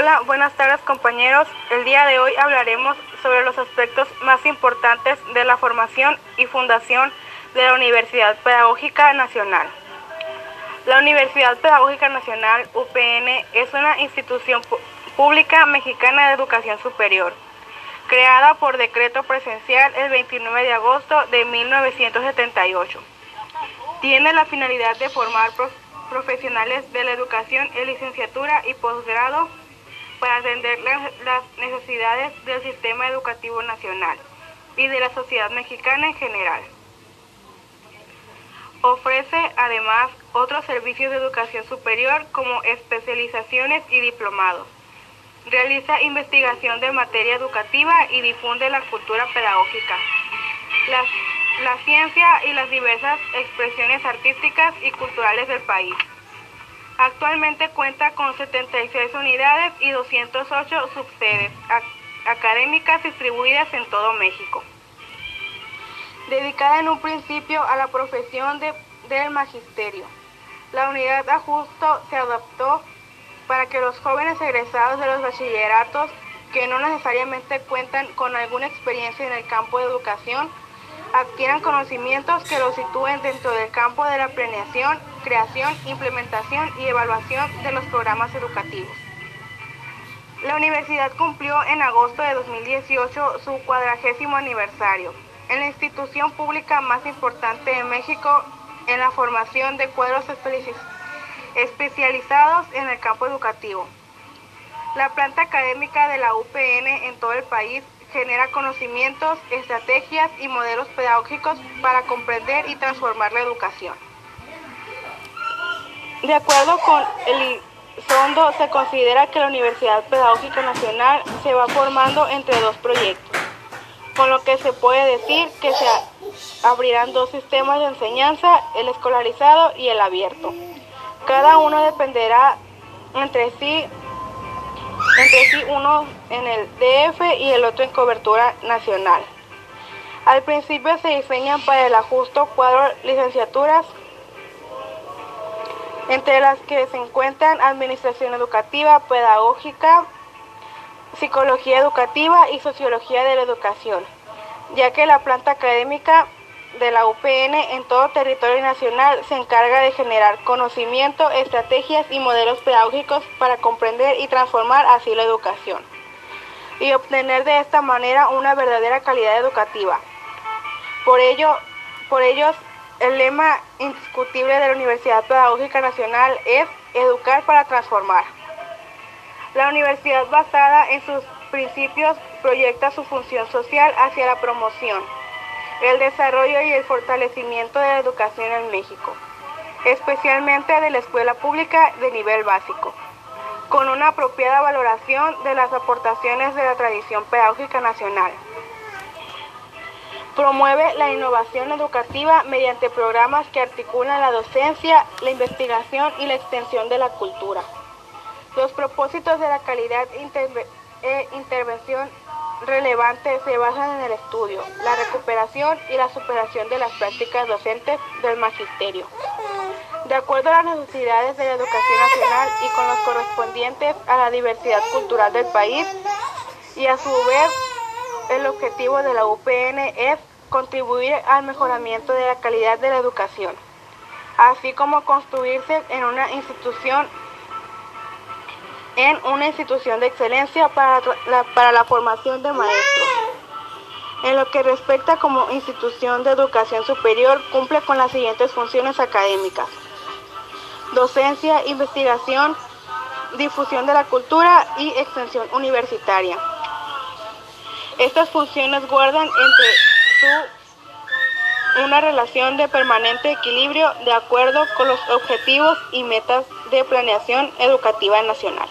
Hola, buenas tardes compañeros. El día de hoy hablaremos sobre los aspectos más importantes de la formación y fundación de la Universidad Pedagógica Nacional. La Universidad Pedagógica Nacional, UPN, es una institución pública mexicana de educación superior, creada por decreto presencial el 29 de agosto de 1978. Tiene la finalidad de formar profesionales de la educación en licenciatura y posgrado para atender las necesidades del sistema educativo nacional y de la sociedad mexicana en general. Ofrece además otros servicios de educación superior como especializaciones y diplomados. Realiza investigación de materia educativa y difunde la cultura pedagógica, la, la ciencia y las diversas expresiones artísticas y culturales del país. Actualmente cuenta con 76 unidades y 208 subsedes académicas distribuidas en todo México. Dedicada en un principio a la profesión de, del magisterio, la unidad ajusto se adaptó para que los jóvenes egresados de los bachilleratos que no necesariamente cuentan con alguna experiencia en el campo de educación adquieran conocimientos que los sitúen dentro del campo de la planeación, creación, implementación y evaluación de los programas educativos. La universidad cumplió en agosto de 2018 su cuadragésimo aniversario. Es la institución pública más importante de México en la formación de cuadros especializados en el campo educativo. La planta académica de la UPN en todo el país genera conocimientos, estrategias y modelos pedagógicos para comprender y transformar la educación. De acuerdo con el fondo, se considera que la Universidad Pedagógica Nacional se va formando entre dos proyectos, con lo que se puede decir que se abrirán dos sistemas de enseñanza, el escolarizado y el abierto. Cada uno dependerá entre sí entre sí uno en el DF y el otro en cobertura nacional. Al principio se diseñan para el ajusto cuadro licenciaturas, entre las que se encuentran Administración Educativa, Pedagógica, Psicología Educativa y Sociología de la Educación, ya que la planta académica de la UPN en todo territorio nacional se encarga de generar conocimiento, estrategias y modelos pedagógicos para comprender y transformar así la educación y obtener de esta manera una verdadera calidad educativa. Por ello, por ello el lema indiscutible de la Universidad Pedagógica Nacional es educar para transformar. La universidad basada en sus principios proyecta su función social hacia la promoción el desarrollo y el fortalecimiento de la educación en México, especialmente de la escuela pública de nivel básico, con una apropiada valoración de las aportaciones de la tradición pedagógica nacional. Promueve la innovación educativa mediante programas que articulan la docencia, la investigación y la extensión de la cultura. Los propósitos de la calidad e intervención relevantes se basan en el estudio, la recuperación y la superación de las prácticas docentes del magisterio. De acuerdo a las necesidades de la educación nacional y con los correspondientes a la diversidad cultural del país, y a su vez el objetivo de la UPN es contribuir al mejoramiento de la calidad de la educación, así como construirse en una institución en una institución de excelencia para la, para la formación de maestros. En lo que respecta como institución de educación superior, cumple con las siguientes funciones académicas. Docencia, investigación, difusión de la cultura y extensión universitaria. Estas funciones guardan entre su una relación de permanente equilibrio de acuerdo con los objetivos y metas de planeación educativa nacional.